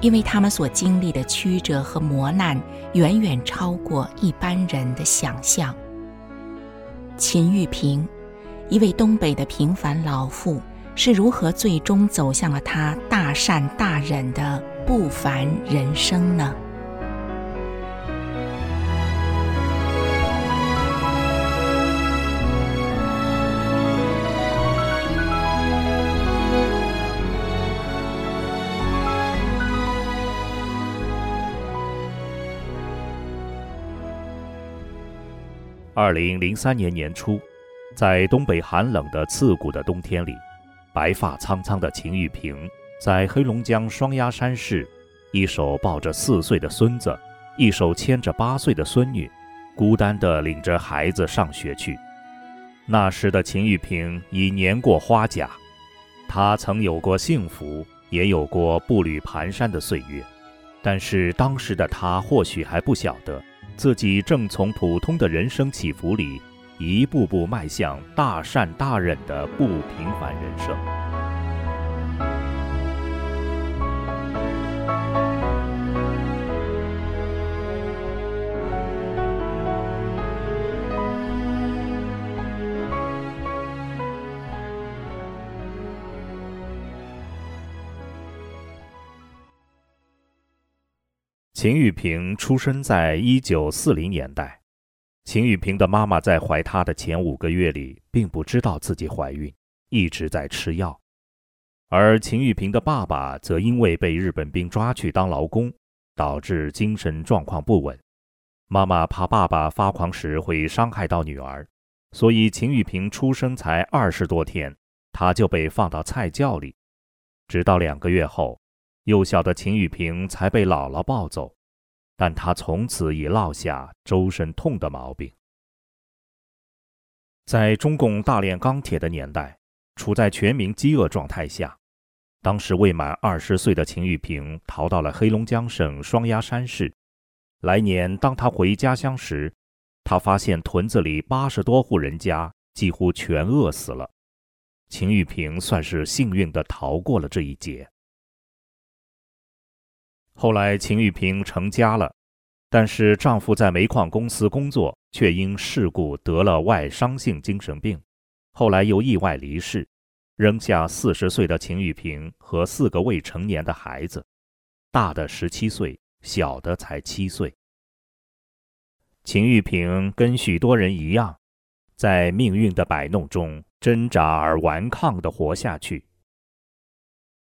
因为他们所经历的曲折和磨难，远远超过一般人的想象。秦玉萍，一位东北的平凡老妇，是如何最终走向了她大善大忍的不凡人生呢？二零零三年年初，在东北寒冷的刺骨的冬天里，白发苍苍的秦玉萍在黑龙江双鸭山市，一手抱着四岁的孙子，一手牵着八岁的孙女，孤单地领着孩子上学去。那时的秦玉萍已年过花甲，她曾有过幸福，也有过步履蹒跚的岁月，但是当时的她或许还不晓得。自己正从普通的人生起伏里，一步步迈向大善大忍的不平凡人生。秦玉萍出生在一九四零年代。秦玉萍的妈妈在怀她的前五个月里，并不知道自己怀孕，一直在吃药。而秦玉萍的爸爸则因为被日本兵抓去当劳工，导致精神状况不稳。妈妈怕爸爸发狂时会伤害到女儿，所以秦玉萍出生才二十多天，她就被放到菜窖里，直到两个月后。幼小的秦玉萍才被姥姥抱走，但她从此已落下周身痛的毛病。在中共大炼钢铁的年代，处在全民饥饿状态下，当时未满二十岁的秦玉萍逃到了黑龙江省双鸭山市。来年，当她回家乡时，她发现屯子里八十多户人家几乎全饿死了。秦玉萍算是幸运地逃过了这一劫。后来，秦玉萍成家了，但是丈夫在煤矿公司工作，却因事故得了外伤性精神病，后来又意外离世，扔下四十岁的秦玉萍和四个未成年的孩子，大的十七岁，小的才七岁。秦玉萍跟许多人一样，在命运的摆弄中挣扎而顽抗地活下去，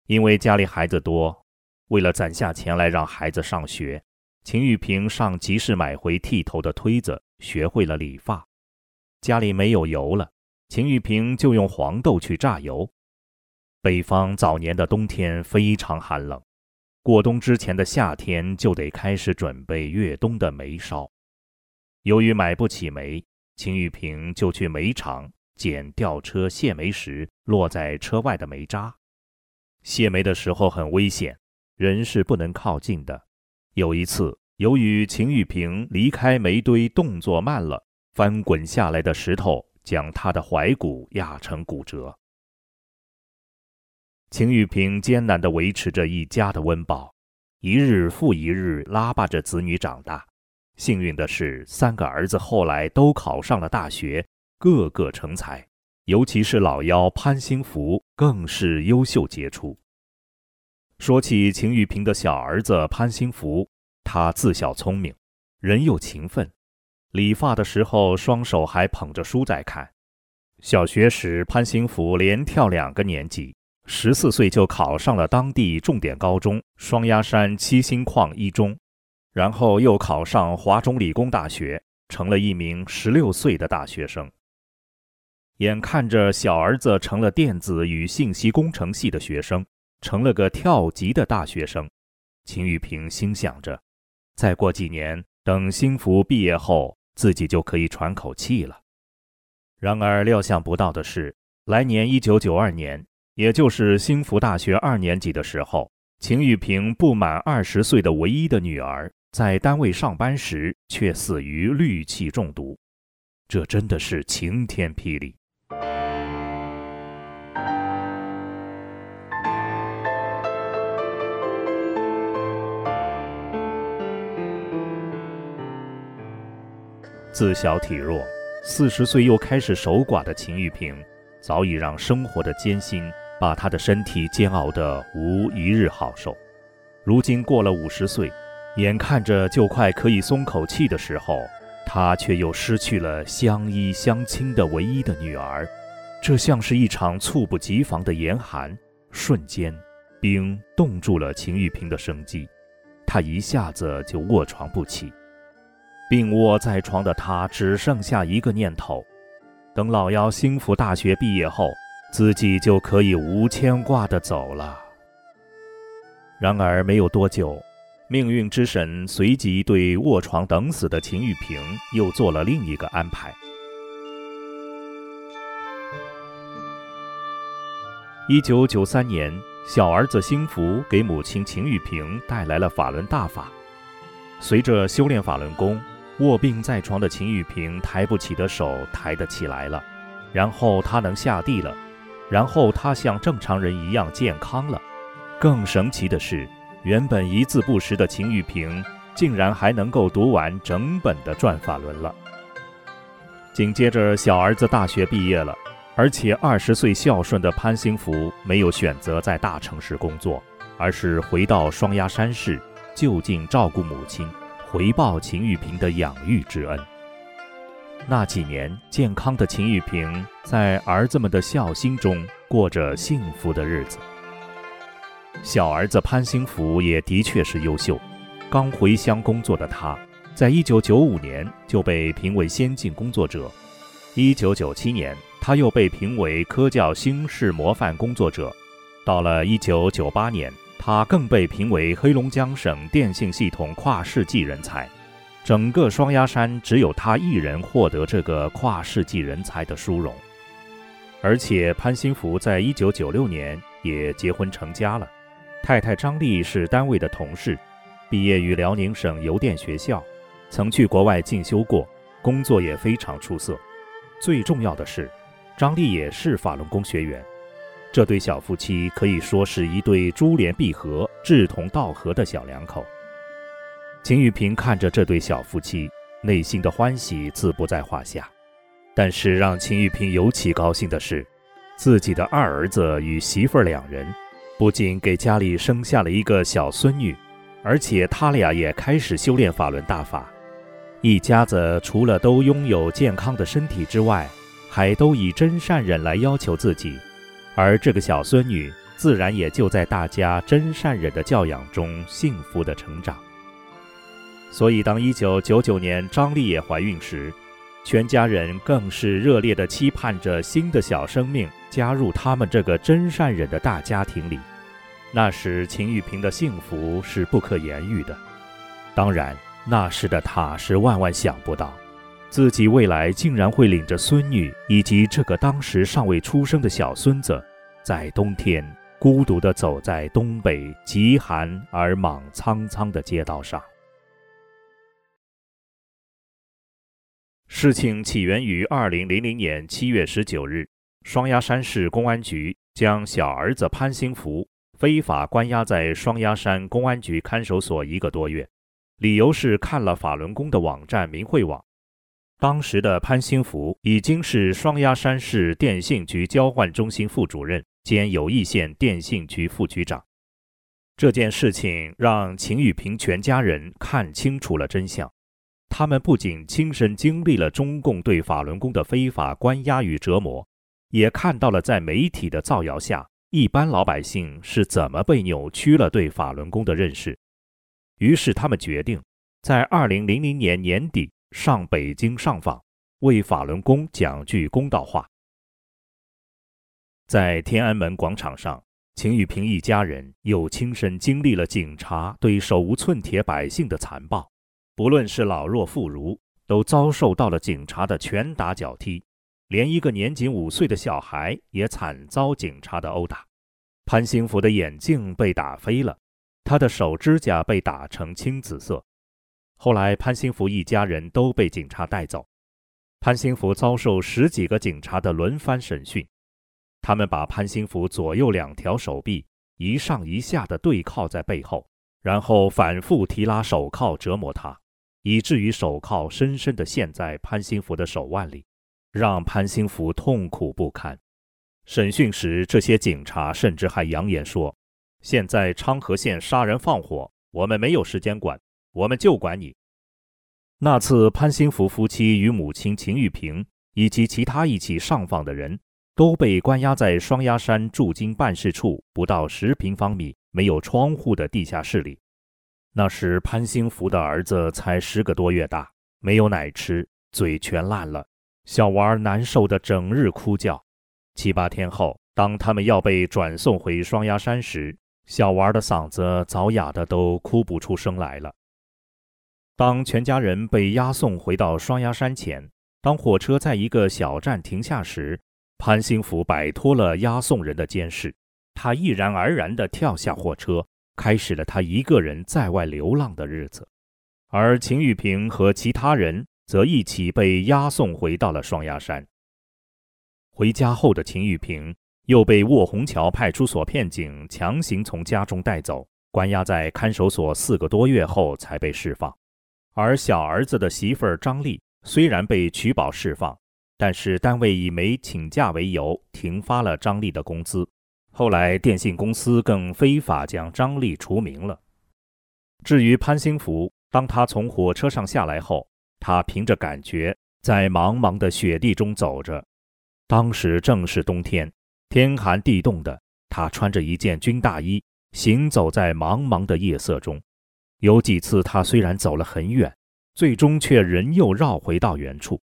因为家里孩子多。为了攒下钱来让孩子上学，秦玉萍上集市买回剃头的推子，学会了理发。家里没有油了，秦玉萍就用黄豆去榨油。北方早年的冬天非常寒冷，过冬之前的夏天就得开始准备越冬的煤烧。由于买不起煤，秦玉萍就去煤厂捡吊车卸煤时落在车外的煤渣。卸煤的时候很危险。人是不能靠近的。有一次，由于秦玉萍离开煤堆动作慢了，翻滚下来的石头将她的踝骨压成骨折。秦玉萍艰难地维持着一家的温饱，一日复一日拉拔着子女长大。幸运的是，三个儿子后来都考上了大学，个个成才，尤其是老幺潘兴福更是优秀杰出。说起秦玉萍的小儿子潘兴福，他自小聪明，人又勤奋，理发的时候双手还捧着书在看。小学时，潘兴福连跳两个年级，十四岁就考上了当地重点高中双鸭山七星矿一中，然后又考上华中理工大学，成了一名十六岁的大学生。眼看着小儿子成了电子与信息工程系的学生。成了个跳级的大学生，秦玉萍心想着，再过几年，等兴福毕业后，自己就可以喘口气了。然而，料想不到的是，来年一九九二年，也就是兴福大学二年级的时候，秦玉萍不满二十岁的唯一的女儿，在单位上班时却死于氯气中毒。这真的是晴天霹雳。自小体弱，四十岁又开始守寡的秦玉萍，早已让生活的艰辛把她的身体煎熬得无一日好受。如今过了五十岁，眼看着就快可以松口气的时候，她却又失去了相依相亲的唯一的女儿。这像是一场猝不及防的严寒，瞬间，冰冻住了秦玉萍的生机，她一下子就卧床不起。病卧在床的他只剩下一个念头：等老幺兴福大学毕业后，自己就可以无牵挂地走了。然而没有多久，命运之神随即对卧床等死的秦玉萍又做了另一个安排。一九九三年，小儿子兴福给母亲秦玉萍带来了法轮大法，随着修炼法轮功。卧病在床的秦玉萍抬不起的手抬得起来了，然后她能下地了，然后她像正常人一样健康了。更神奇的是，原本一字不识的秦玉萍竟然还能够读完整本的《转法轮》了。紧接着，小儿子大学毕业了，而且二十岁孝顺的潘兴福没有选择在大城市工作，而是回到双鸭山市就近照顾母亲。回报秦玉萍的养育之恩。那几年，健康的秦玉萍在儿子们的孝心中过着幸福的日子。小儿子潘兴福也的确是优秀。刚回乡工作的他，在1995年就被评为先进工作者。1997年，他又被评为科教新式模范工作者。到了1998年，他更被评为黑龙江省电信系统跨世纪人才，整个双鸭山只有他一人获得这个跨世纪人才的殊荣。而且潘兴福在一九九六年也结婚成家了，太太张丽是单位的同事，毕业于辽宁省邮电学校，曾去国外进修过，工作也非常出色。最重要的是，张丽也是法轮功学员。这对小夫妻可以说是一对珠联璧合、志同道合的小两口。秦玉萍看着这对小夫妻，内心的欢喜自不在话下。但是让秦玉萍尤其高兴的是，自己的二儿子与媳妇儿两人，不仅给家里生下了一个小孙女，而且他俩也开始修炼法轮大法。一家子除了都拥有健康的身体之外，还都以真善忍来要求自己。而这个小孙女自然也就在大家真善忍的教养中幸福的成长。所以，当1999年张丽也怀孕时，全家人更是热烈地期盼着新的小生命加入他们这个真善忍的大家庭里。那时，秦玉萍的幸福是不可言喻的。当然，那时的她是万万想不到。自己未来竟然会领着孙女以及这个当时尚未出生的小孙子，在冬天孤独地走在东北极寒而莽苍苍的街道上。事情起源于二零零零年七月十九日，双鸭山市公安局将小儿子潘兴福非法关押在双鸭山公安局看守所一个多月，理由是看了法轮功的网站明慧网。当时的潘兴福已经是双鸭山市电信局交换中心副主任兼友谊县电信局副局长。这件事情让秦玉萍全家人看清楚了真相。他们不仅亲身经历了中共对法轮功的非法关押与折磨，也看到了在媒体的造谣下，一般老百姓是怎么被扭曲了对法轮功的认识。于是他们决定，在二零零零年年底。上北京上访，为法轮功讲句公道话。在天安门广场上，秦玉平一家人又亲身经历了警察对手无寸铁百姓的残暴，不论是老弱妇孺，都遭受到了警察的拳打脚踢，连一个年仅五岁的小孩也惨遭警察的殴打。潘兴福的眼镜被打飞了，他的手指甲被打成青紫色。后来，潘兴福一家人都被警察带走。潘兴福遭受十几个警察的轮番审讯。他们把潘兴福左右两条手臂一上一下地对铐在背后，然后反复提拉手铐折磨他，以至于手铐深深地陷在潘兴福的手腕里，让潘兴福痛苦不堪。审讯时，这些警察甚至还扬言说：“现在昌河县杀人放火，我们没有时间管，我们就管你。”那次，潘兴福夫妻与母亲秦玉萍以及其他一起上访的人。都被关押在双鸭山驻京办事处不到十平方米、没有窗户的地下室里。那时潘兴福的儿子才十个多月大，没有奶吃，嘴全烂了。小娃儿难受的整日哭叫。七八天后，当他们要被转送回双鸭山时，小娃儿的嗓子早哑的都哭不出声来了。当全家人被押送回到双鸭山前，当火车在一个小站停下时，潘兴福摆脱了押送人的监视，他毅然而然地跳下火车，开始了他一个人在外流浪的日子。而秦玉萍和其他人则一起被押送回到了双鸭山。回家后的秦玉萍又被卧虹桥派出所骗警强行从家中带走，关押在看守所四个多月后才被释放。而小儿子的媳妇儿张丽虽然被取保释放。但是单位以没请假为由停发了张丽的工资，后来电信公司更非法将张丽除名了。至于潘兴福，当他从火车上下来后，他凭着感觉在茫茫的雪地中走着。当时正是冬天，天寒地冻的，他穿着一件军大衣，行走在茫茫的夜色中。有几次他虽然走了很远，最终却仍又绕回到原处。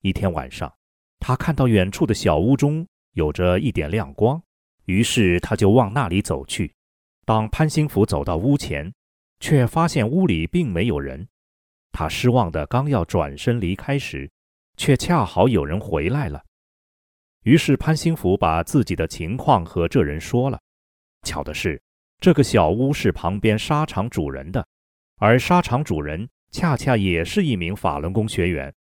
一天晚上，他看到远处的小屋中有着一点亮光，于是他就往那里走去。当潘兴福走到屋前，却发现屋里并没有人。他失望的刚要转身离开时，却恰好有人回来了。于是潘兴福把自己的情况和这人说了。巧的是，这个小屋是旁边沙场主人的，而沙场主人恰恰也是一名法轮功学员。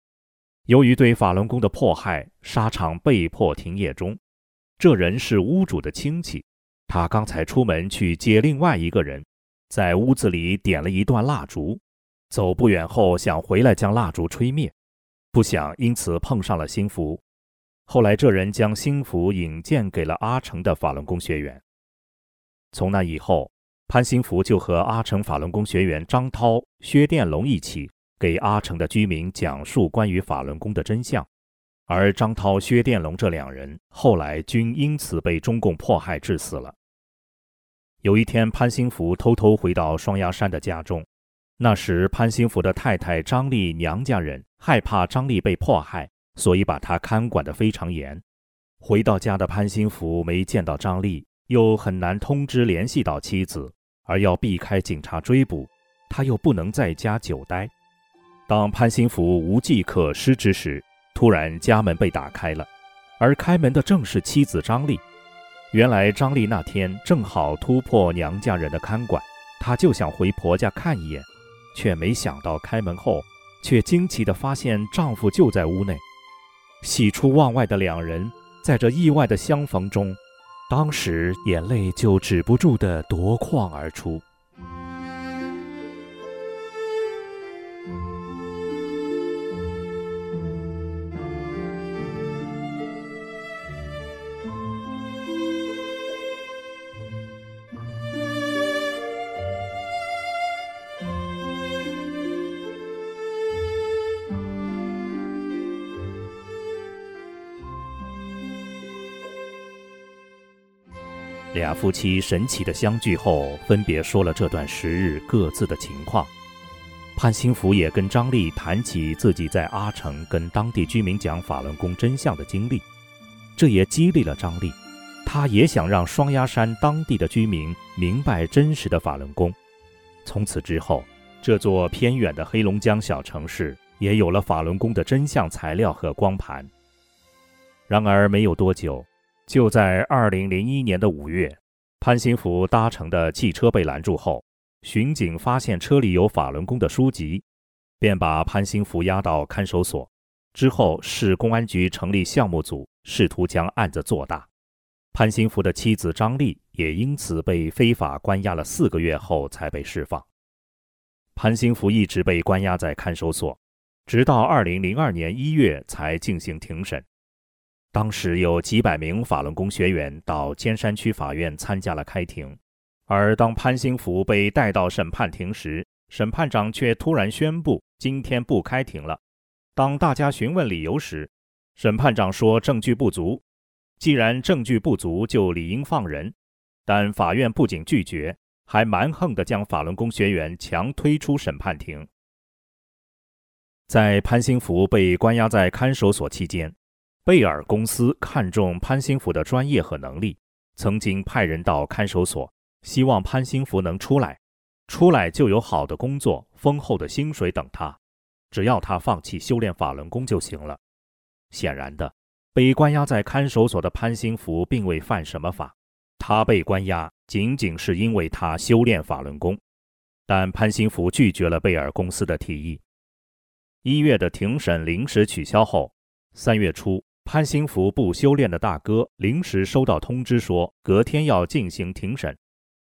由于对法轮功的迫害，沙场被迫停业中。这人是屋主的亲戚，他刚才出门去接另外一个人，在屋子里点了一段蜡烛，走不远后想回来将蜡烛吹灭，不想因此碰上了兴福。后来这人将兴福引荐给了阿成的法轮功学员。从那以后，潘兴福就和阿城法轮功学员张涛、薛殿龙一起。给阿城的居民讲述关于法轮功的真相，而张涛、薛殿龙这两人后来均因此被中共迫害致死了。有一天，潘兴福偷偷回到双鸭山的家中，那时潘兴福的太太张丽娘家人害怕张丽被迫害，所以把他看管得非常严。回到家的潘兴福没见到张丽，又很难通知联系到妻子，而要避开警察追捕，他又不能在家久待。当潘兴福无计可施之时，突然家门被打开了，而开门的正是妻子张丽。原来张丽那天正好突破娘家人的看管，她就想回婆家看一眼，却没想到开门后，却惊奇地发现丈夫就在屋内。喜出望外的两人，在这意外的相逢中，当时眼泪就止不住地夺眶而出。俩夫妻神奇的相聚后，分别说了这段时日各自的情况。潘兴福也跟张丽谈起自己在阿城跟当地居民讲法轮功真相的经历，这也激励了张丽。他也想让双鸭山当地的居民明白真实的法轮功。从此之后，这座偏远的黑龙江小城市也有了法轮功的真相材料和光盘。然而没有多久，就在二零零一年的五月，潘兴福搭乘的汽车被拦住后，巡警发现车里有法轮功的书籍，便把潘兴福押到看守所。之后，市公安局成立项目组，试图将案子做大。潘兴福的妻子张丽也因此被非法关押了四个月后才被释放。潘兴福一直被关押在看守所，直到二零零二年一月才进行庭审。当时有几百名法轮功学员到尖山区法院参加了开庭，而当潘兴福被带到审判庭时，审判长却突然宣布今天不开庭了。当大家询问理由时，审判长说证据不足。既然证据不足，就理应放人。但法院不仅拒绝，还蛮横地将法轮功学员强推出审判庭。在潘兴福被关押在看守所期间，贝尔公司看中潘兴福的专业和能力，曾经派人到看守所，希望潘兴福能出来，出来就有好的工作、丰厚的薪水等他，只要他放弃修炼法轮功就行了。显然的。被关押在看守所的潘兴福并未犯什么法，他被关押仅仅是因为他修炼法轮功。但潘兴福拒绝了贝尔公司的提议。一月的庭审临时取消后，三月初，潘兴福不修炼的大哥临时收到通知说，隔天要进行庭审。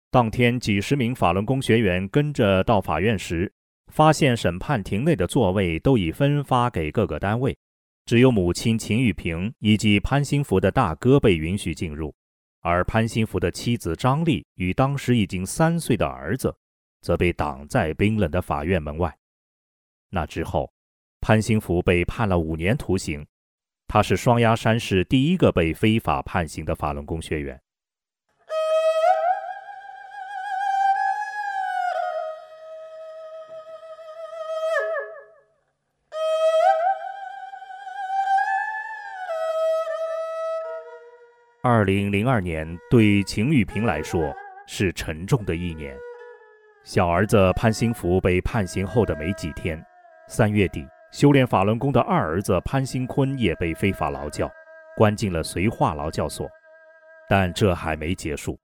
当天，几十名法轮功学员跟着到法院时，发现审判庭内的座位都已分发给各个单位。只有母亲秦玉萍以及潘兴福的大哥被允许进入，而潘兴福的妻子张丽与当时已经三岁的儿子，则被挡在冰冷的法院门外。那之后，潘兴福被判了五年徒刑，他是双鸭山市第一个被非法判刑的法轮功学员。二零零二年对秦玉萍来说是沉重的一年。小儿子潘兴福被判刑后的没几天，三月底，修炼法轮功的二儿子潘兴坤也被非法劳教，关进了绥化劳教所。但这还没结束。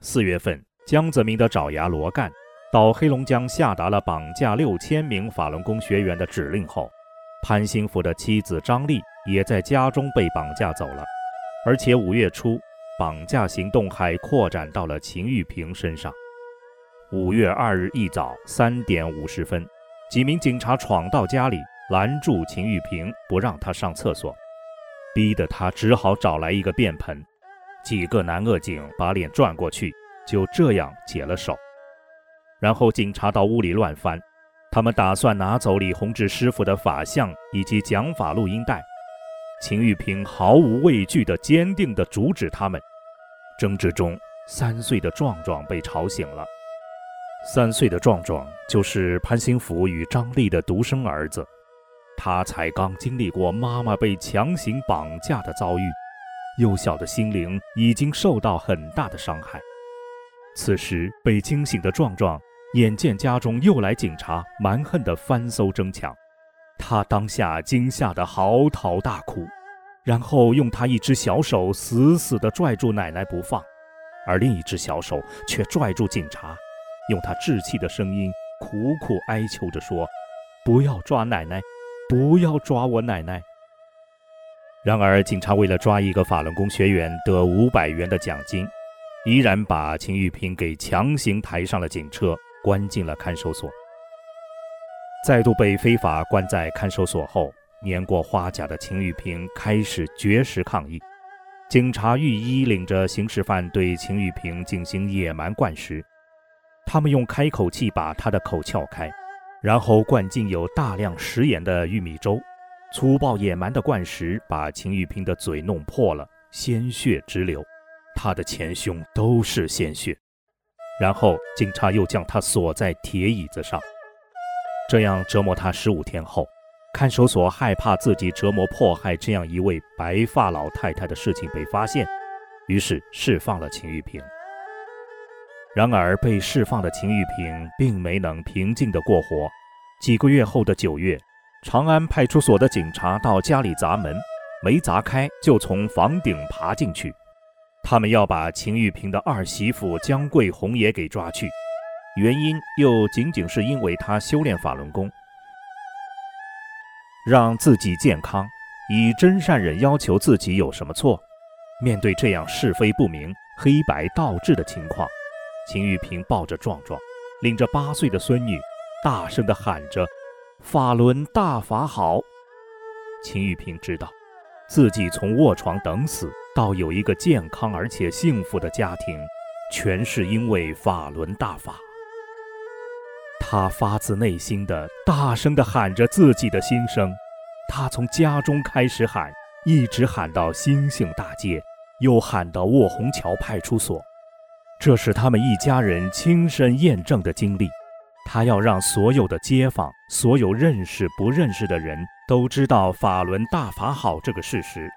四月份，江泽民的爪牙罗干到黑龙江下达了绑架六千名法轮功学员的指令后，潘兴福的妻子张丽也在家中被绑架走了。而且五月初，绑架行动还扩展到了秦玉萍身上。五月二日一早三点五十分，几名警察闯到家里，拦住秦玉萍，不让她上厕所，逼得她只好找来一个便盆。几个男恶警把脸转过去，就这样解了手。然后警察到屋里乱翻，他们打算拿走李洪志师傅的法相以及讲法录音带。秦玉萍毫无畏惧地、坚定地阻止他们。争执中，三岁的壮壮被吵醒了。三岁的壮壮就是潘兴福与张丽的独生儿子，他才刚经历过妈妈被强行绑架的遭遇，幼小的心灵已经受到很大的伤害。此时被惊醒的壮壮，眼见家中又来警察，蛮横的翻搜争抢。他当下惊吓得嚎啕大哭，然后用他一只小手死死地拽住奶奶不放，而另一只小手却拽住警察，用他稚气的声音苦苦哀求着说：“不要抓奶奶，不要抓我奶奶。”然而，警察为了抓一个法轮功学员得五百元的奖金，依然把秦玉萍给强行抬上了警车，关进了看守所。再度被非法关在看守所后，年过花甲的秦玉萍开始绝食抗议。警察御医领着刑事犯对秦玉萍进行野蛮灌食，他们用开口器把她的口撬开，然后灌进有大量食盐的玉米粥，粗暴野蛮的灌食把秦玉萍的嘴弄破了，鲜血直流，她的前胸都是鲜血。然后警察又将她锁在铁椅子上。这样折磨他十五天后，看守所害怕自己折磨迫害这样一位白发老太太的事情被发现，于是释放了秦玉平。然而，被释放的秦玉平并没能平静地过活。几个月后的九月，长安派出所的警察到家里砸门，没砸开就从房顶爬进去。他们要把秦玉平的二媳妇江桂红也给抓去，原因又仅仅是因为她修炼法轮功，让自己健康。以真善忍要求自己有什么错？面对这样是非不明、黑白倒置的情况，秦玉平抱着壮壮，领着八岁的孙女，大声地喊着：“法轮大法好！”秦玉平知道，自己从卧床等死到有一个健康而且幸福的家庭，全是因为法轮大法。他发自内心的大声地喊着自己的心声。他从家中开始喊，一直喊到星星大街，又喊到卧虹桥派出所。这是他们一家人亲身验证的经历。他要让所有的街坊、所有认识不认识的人都知道法轮大法好这个事实。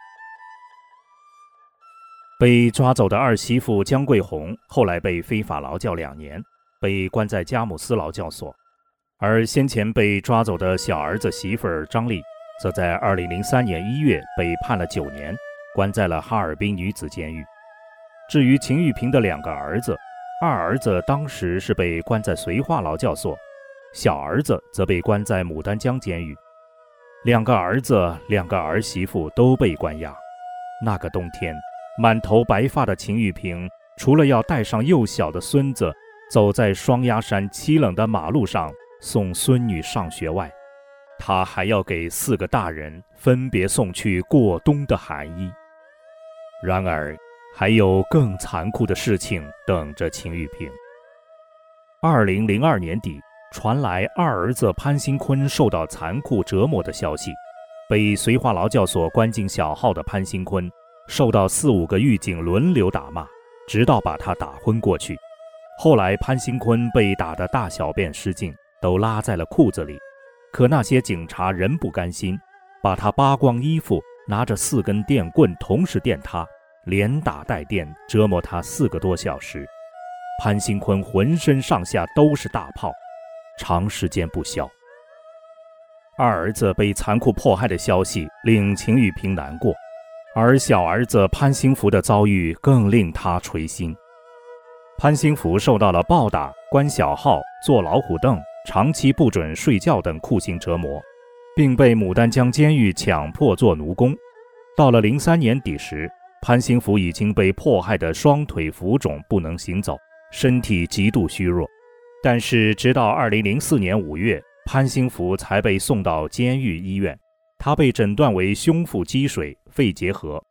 被抓走的二媳妇江桂红后来被非法劳教两年，被关在佳木斯劳教所；而先前被抓走的小儿子媳妇张丽。则在二零零三年一月被判了九年，关在了哈尔滨女子监狱。至于秦玉平的两个儿子，二儿子当时是被关在绥化劳教所，小儿子则被关在牡丹江监狱。两个儿子、两个儿媳妇都被关押。那个冬天，满头白发的秦玉平，除了要带上幼小的孙子，走在双鸭山凄冷的马路上送孙女上学外，他还要给四个大人分别送去过冬的寒衣。然而，还有更残酷的事情等着秦玉平。二零零二年底，传来二儿子潘兴坤受到残酷折磨的消息。被绥化劳教所关进小号的潘兴坤，受到四五个狱警轮流打骂，直到把他打昏过去。后来，潘兴坤被打得大小便失禁，都拉在了裤子里。可那些警察仍不甘心，把他扒光衣服，拿着四根电棍同时电他，连打带电，折磨他四个多小时。潘兴坤浑身上下都是大泡，长时间不消。二儿子被残酷迫害的消息令秦玉平难过，而小儿子潘兴福的遭遇更令他垂心。潘兴福受到了暴打、关小号、坐老虎凳。长期不准睡觉等酷刑折磨，并被牡丹江监狱强迫做奴工。到了零三年底时，潘兴福已经被迫害得双腿浮肿，不能行走，身体极度虚弱。但是，直到二零零四年五月，潘兴福才被送到监狱医院。他被诊断为胸腹积水、肺结核。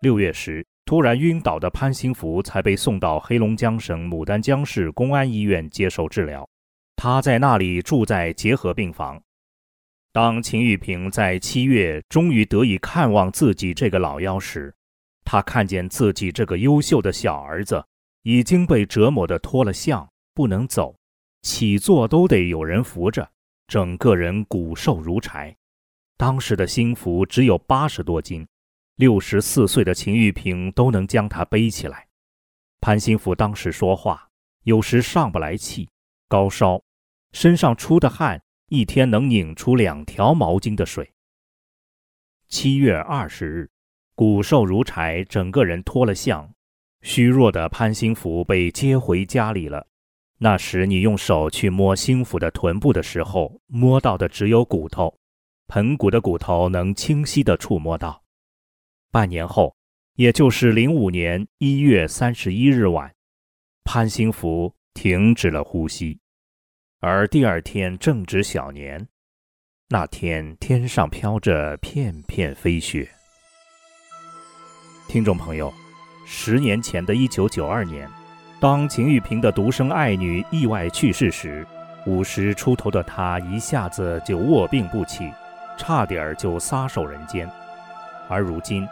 六月时，突然晕倒的潘兴福才被送到黑龙江省牡丹江市公安医院接受治疗。他在那里住在结核病房。当秦玉平在七月终于得以看望自己这个老幺时，他看见自己这个优秀的小儿子已经被折磨得脱了相，不能走，起坐都得有人扶着，整个人骨瘦如柴。当时的心福只有八十多斤，六十四岁的秦玉平都能将他背起来。潘兴福当时说话有时上不来气，高烧。身上出的汗，一天能拧出两条毛巾的水。七月二十日，骨瘦如柴，整个人脱了相，虚弱的潘兴福被接回家里了。那时你用手去摸兴福的臀部的时候，摸到的只有骨头，盆骨的骨头能清晰地触摸到。半年后，也就是零五年一月三十一日晚，潘兴福停止了呼吸。而第二天正值小年，那天天上飘着片片飞雪。听众朋友，十年前的一九九二年，当秦玉平的独生爱女意外去世时，五十出头的她一下子就卧病不起，差点就撒手人间。而如今，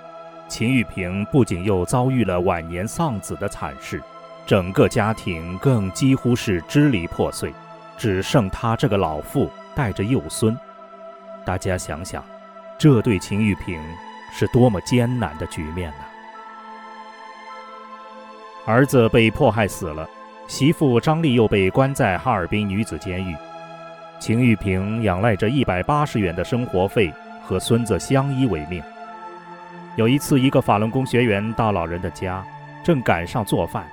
秦玉平不仅又遭遇了晚年丧子的惨事，整个家庭更几乎是支离破碎。只剩他这个老妇带着幼孙，大家想想，这对秦玉平是多么艰难的局面呢？儿子被迫害死了，媳妇张丽又被关在哈尔滨女子监狱。秦玉萍仰赖着一百八十元的生活费和孙子相依为命。有一次，一个法轮功学员到老人的家，正赶上做饭，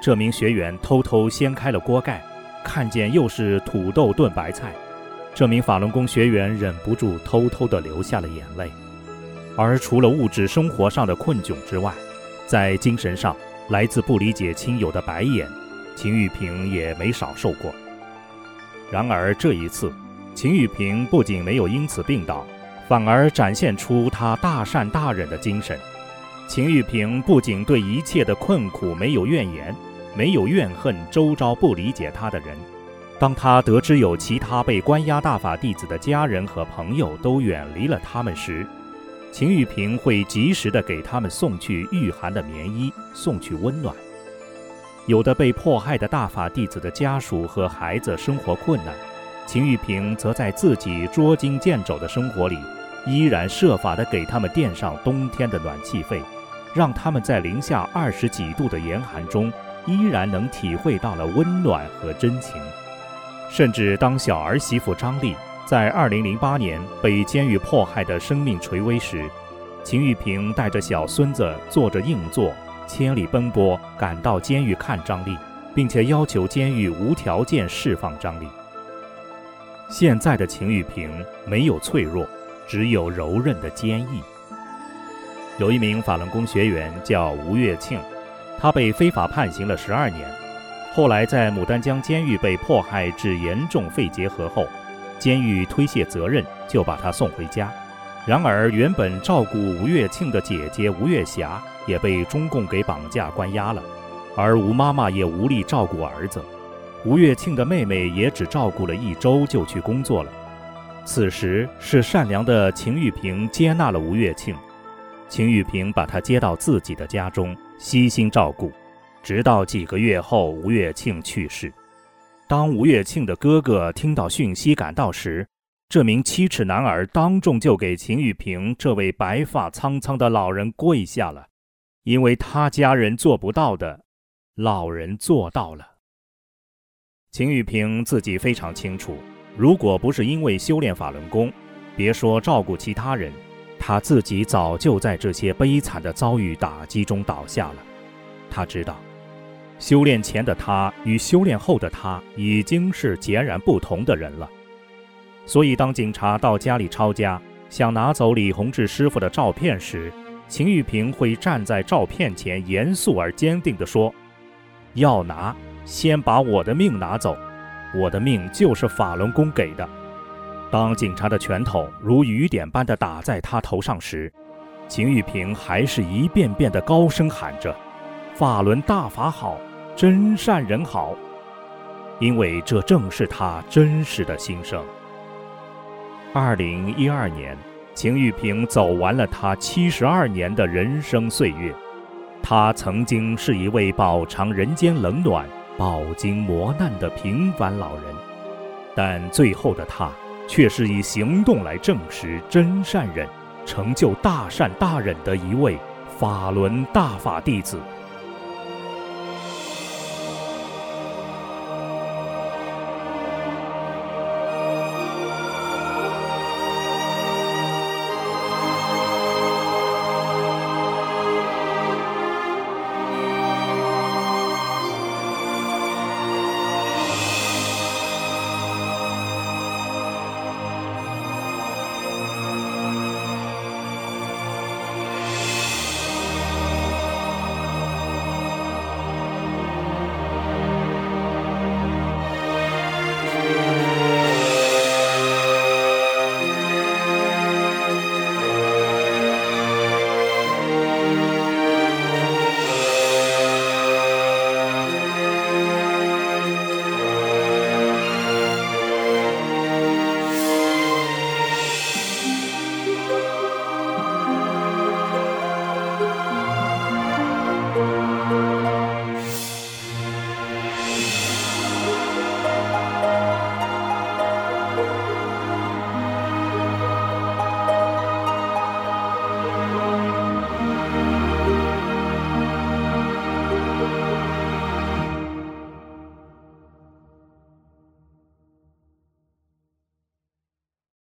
这名学员偷偷掀开了锅盖，看见又是土豆炖白菜，这名法轮功学员忍不住偷偷地流下了眼泪。而除了物质生活上的困窘之外，在精神上，来自不理解亲友的白眼，秦玉萍也没少受过。然而这一次，秦玉萍不仅没有因此病倒，反而展现出她大善大忍的精神。秦玉萍不仅对一切的困苦没有怨言，没有怨恨周遭不理解她的人。当她得知有其他被关押大法弟子的家人和朋友都远离了他们时，秦玉萍会及时地给他们送去御寒的棉衣，送去温暖。有的被迫害的大法弟子的家属和孩子生活困难，秦玉萍则在自己捉襟见肘的生活里，依然设法地给他们垫上冬天的暖气费，让他们在零下二十几度的严寒中，依然能体会到了温暖和真情。甚至当小儿媳妇张丽。在2008年被监狱迫害的生命垂危时，秦玉萍带着小孙子坐着硬座，千里奔波赶到监狱看张丽，并且要求监狱无条件释放张丽。现在的秦玉萍没有脆弱，只有柔韧的坚毅。有一名法轮功学员叫吴月庆，他被非法判刑了十二年，后来在牡丹江监狱被迫害致严重肺结核后。监狱推卸责任，就把他送回家。然而，原本照顾吴月庆的姐姐吴月霞也被中共给绑架关押了，而吴妈妈也无力照顾儿子。吴月庆的妹妹也只照顾了一周就去工作了。此时，是善良的秦玉萍接纳了吴月庆。秦玉萍把他接到自己的家中，悉心照顾，直到几个月后，吴月庆去世。当吴月庆的哥哥听到讯息赶到时，这名七尺男儿当众就给秦玉萍这位白发苍苍的老人跪下了，因为他家人做不到的，老人做到了。秦玉萍自己非常清楚，如果不是因为修炼法轮功，别说照顾其他人，他自己早就在这些悲惨的遭遇打击中倒下了。他知道。修炼前的他与修炼后的他已经是截然不同的人了，所以当警察到家里抄家，想拿走李洪志师傅的照片时，秦玉萍会站在照片前，严肃而坚定地说：“要拿，先把我的命拿走，我的命就是法轮功给的。”当警察的拳头如雨点般地打在他头上时，秦玉萍还是一遍遍地高声喊着。法轮大法好，真善人好，因为这正是他真实的心声。二零一二年，秦玉萍走完了他七十二年的人生岁月。他曾经是一位饱尝人间冷暖、饱经磨难的平凡老人，但最后的他却是以行动来证实真善人、成就大善大忍的一位法轮大法弟子。